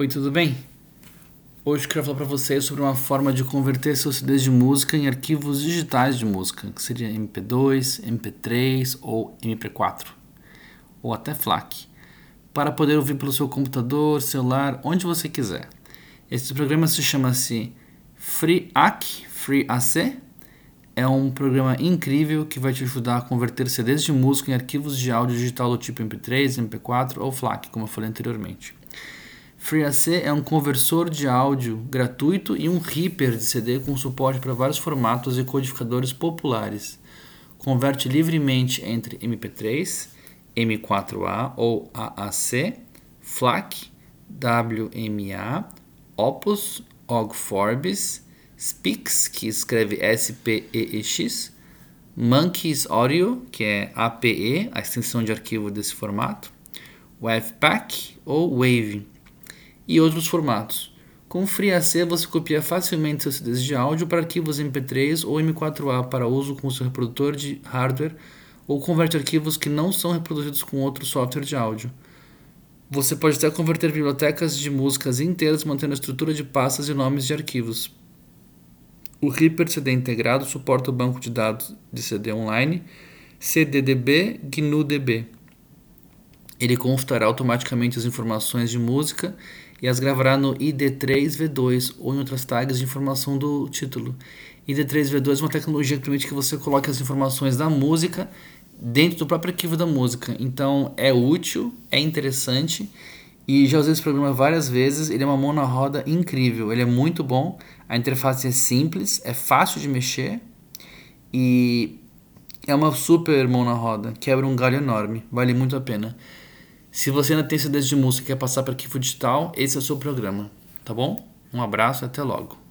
Oi, tudo bem? Hoje eu quero falar para vocês sobre uma forma de converter seus CDs de música em arquivos digitais de música, que seria MP2, MP3 ou MP4, ou até FLAC, para poder ouvir pelo seu computador, celular, onde você quiser. Esse programa se chama-se FreeAC, FreeAC. É um programa incrível que vai te ajudar a converter CDs de música em arquivos de áudio digital do tipo MP3, MP4 ou FLAC, como eu falei anteriormente. FreeAC é um conversor de áudio gratuito e um Reaper de CD com suporte para vários formatos e codificadores populares. Converte livremente entre MP3, M4A ou AAC, FLAC, WMA, Opus, OGG-Forbes, Spix, que escreve S-P-E-E-X, Monkeys Audio, que é APE, a extensão de arquivo desse formato, Wavpack ou Wave e outros formatos. Com FreeAC você copia facilmente seus CDs de áudio para arquivos MP3 ou M4A para uso com seu reprodutor de hardware ou converte arquivos que não são reproduzidos com outro software de áudio. Você pode até converter bibliotecas de músicas inteiras mantendo a estrutura de pastas e nomes de arquivos. O Reaper CD integrado suporta o banco de dados de CD online CDDB GNU-DB. Ele consultará automaticamente as informações de música e as gravará no ID3V2 ou em outras tags de informação do título. ID3V2 é uma tecnologia que permite que você coloque as informações da música dentro do próprio arquivo da música. Então é útil, é interessante e já usei esse programa várias vezes. Ele é uma mão na roda incrível, ele é muito bom. A interface é simples, é fácil de mexer e é uma super mão na roda. Quebra um galho enorme, vale muito a pena. Se você ainda tem CDs de música e quer passar para arquivo digital, esse é o seu programa, tá bom? Um abraço e até logo.